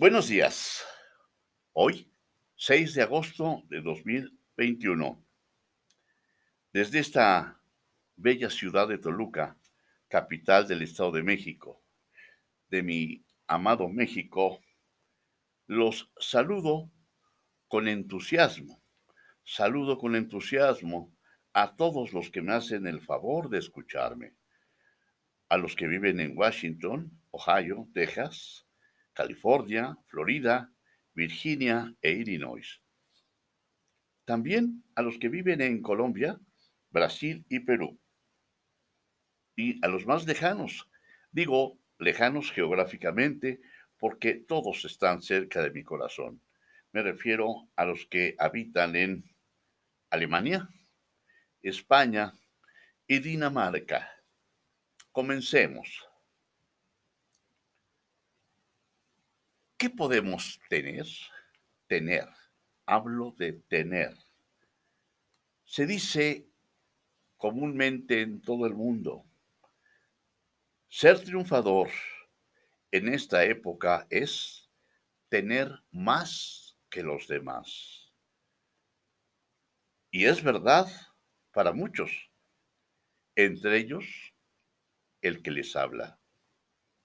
Buenos días. Hoy, 6 de agosto de 2021. Desde esta bella ciudad de Toluca, capital del Estado de México, de mi amado México, los saludo con entusiasmo. Saludo con entusiasmo a todos los que me hacen el favor de escucharme. A los que viven en Washington, Ohio, Texas, California, Florida, Virginia e Illinois. También a los que viven en Colombia, Brasil y Perú. Y a los más lejanos, digo lejanos geográficamente porque todos están cerca de mi corazón. Me refiero a los que habitan en Alemania, España y Dinamarca. Comencemos. ¿Qué podemos tener? Tener. Hablo de tener. Se dice comúnmente en todo el mundo, ser triunfador en esta época es tener más que los demás. Y es verdad para muchos, entre ellos el que les habla.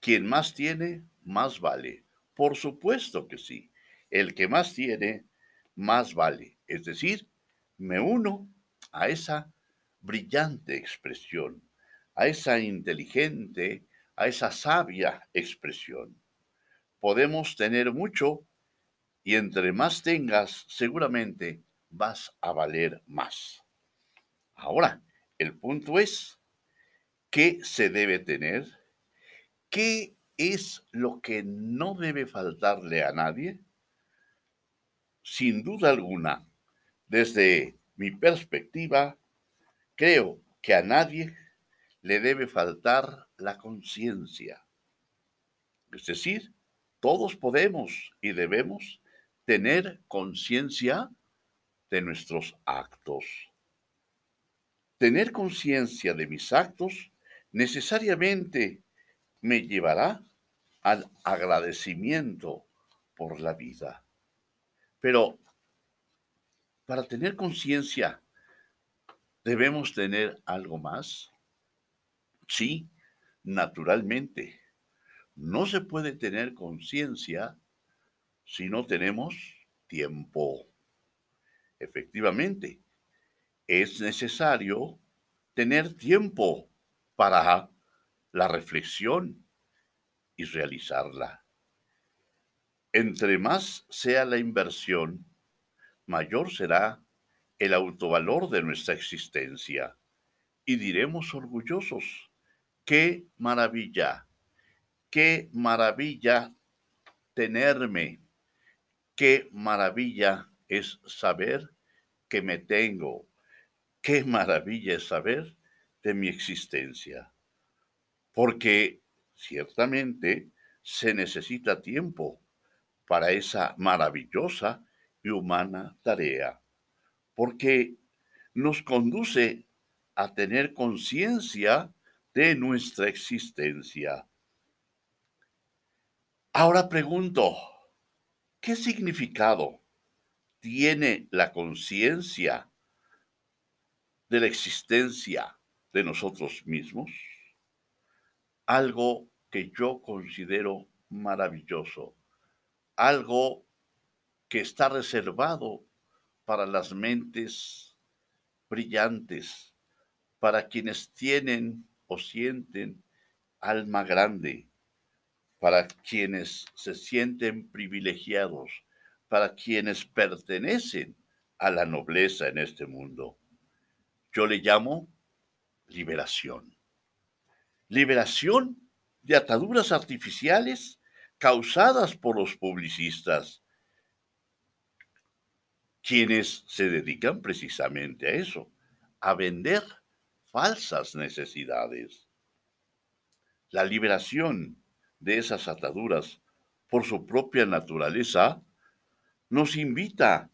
Quien más tiene, más vale. Por supuesto que sí. El que más tiene, más vale. Es decir, me uno a esa brillante expresión, a esa inteligente, a esa sabia expresión. Podemos tener mucho y entre más tengas, seguramente vas a valer más. Ahora, el punto es, ¿qué se debe tener? ¿Qué es lo que no debe faltarle a nadie? Sin duda alguna, desde mi perspectiva, creo que a nadie le debe faltar la conciencia. Es decir, todos podemos y debemos tener conciencia de nuestros actos. Tener conciencia de mis actos necesariamente me llevará al agradecimiento por la vida. Pero para tener conciencia, ¿debemos tener algo más? Sí, naturalmente. No se puede tener conciencia si no tenemos tiempo. Efectivamente, es necesario tener tiempo para la reflexión y realizarla. Entre más sea la inversión, mayor será el autovalor de nuestra existencia y diremos orgullosos, qué maravilla, qué maravilla tenerme, qué maravilla es saber que me tengo, qué maravilla es saber de mi existencia porque ciertamente se necesita tiempo para esa maravillosa y humana tarea, porque nos conduce a tener conciencia de nuestra existencia. Ahora pregunto, ¿qué significado tiene la conciencia de la existencia de nosotros mismos? Algo que yo considero maravilloso, algo que está reservado para las mentes brillantes, para quienes tienen o sienten alma grande, para quienes se sienten privilegiados, para quienes pertenecen a la nobleza en este mundo. Yo le llamo liberación liberación de ataduras artificiales causadas por los publicistas, quienes se dedican precisamente a eso, a vender falsas necesidades. La liberación de esas ataduras por su propia naturaleza nos invita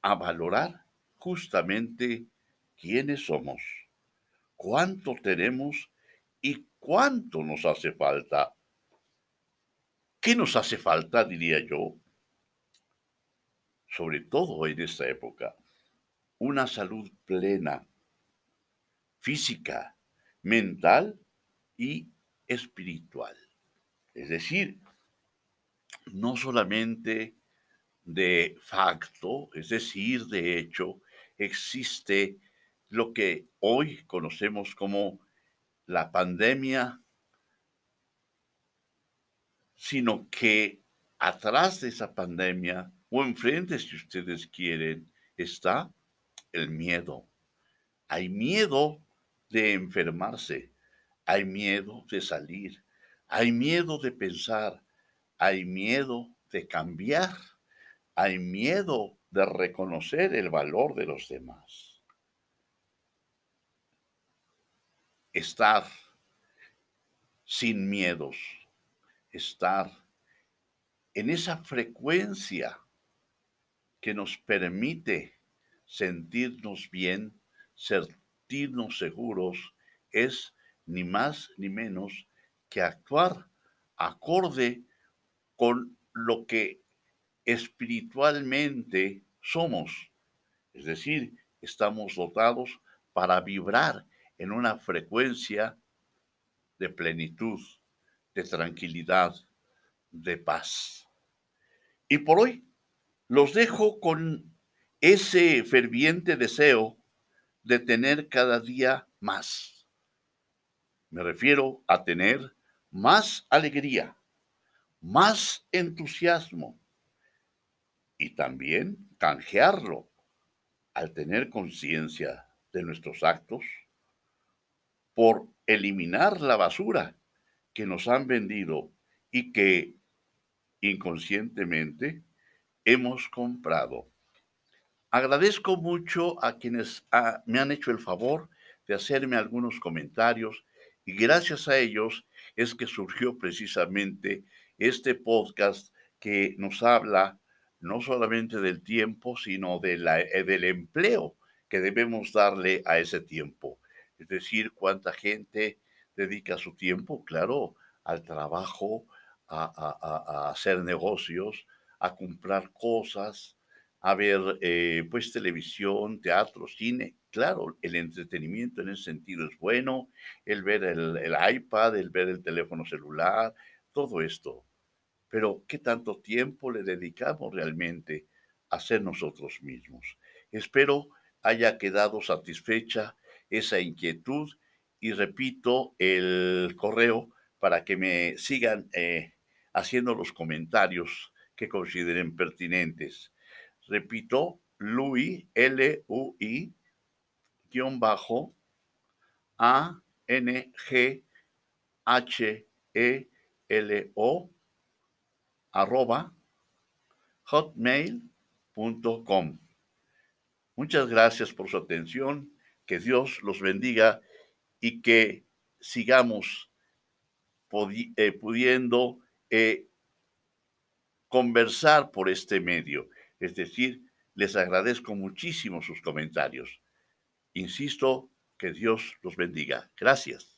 a valorar justamente quiénes somos, cuánto tenemos y cuánto nos hace falta. ¿Qué nos hace falta, diría yo? Sobre todo en esta época, una salud plena, física, mental y espiritual. Es decir, no solamente de facto, es decir, de hecho, existe lo que hoy conocemos como la pandemia, sino que atrás de esa pandemia, o enfrente si ustedes quieren, está el miedo. Hay miedo de enfermarse, hay miedo de salir, hay miedo de pensar, hay miedo de cambiar, hay miedo de reconocer el valor de los demás. Estar sin miedos, estar en esa frecuencia que nos permite sentirnos bien, sentirnos seguros, es ni más ni menos que actuar acorde con lo que espiritualmente somos. Es decir, estamos dotados para vibrar en una frecuencia de plenitud, de tranquilidad, de paz. Y por hoy los dejo con ese ferviente deseo de tener cada día más. Me refiero a tener más alegría, más entusiasmo y también canjearlo al tener conciencia de nuestros actos por eliminar la basura que nos han vendido y que inconscientemente hemos comprado. Agradezco mucho a quienes ah, me han hecho el favor de hacerme algunos comentarios y gracias a ellos es que surgió precisamente este podcast que nos habla no solamente del tiempo, sino de la, eh, del empleo que debemos darle a ese tiempo. Decir, cuánta gente dedica su tiempo, claro, al trabajo, a, hacer negocios, a comprar cosas, a ver eh, pues televisión, teatro, cine. Claro, el entretenimiento en ese sentido es bueno, el ver el, iPad, el ver el teléfono celular, todo esto. Pero ¿qué tanto tiempo le dedicamos realmente a ser nosotros mismos? Espero haya quedado satisfecha esa inquietud y repito el correo para que me sigan eh, haciendo los comentarios que consideren pertinentes. Repito, Lui, L-U-I, guion bajo, A-N-G-H-E-L-O, arroba, hotmail.com. Muchas gracias por su atención, que Dios los bendiga y que sigamos eh, pudiendo eh, conversar por este medio. Es decir, les agradezco muchísimo sus comentarios. Insisto, que Dios los bendiga. Gracias.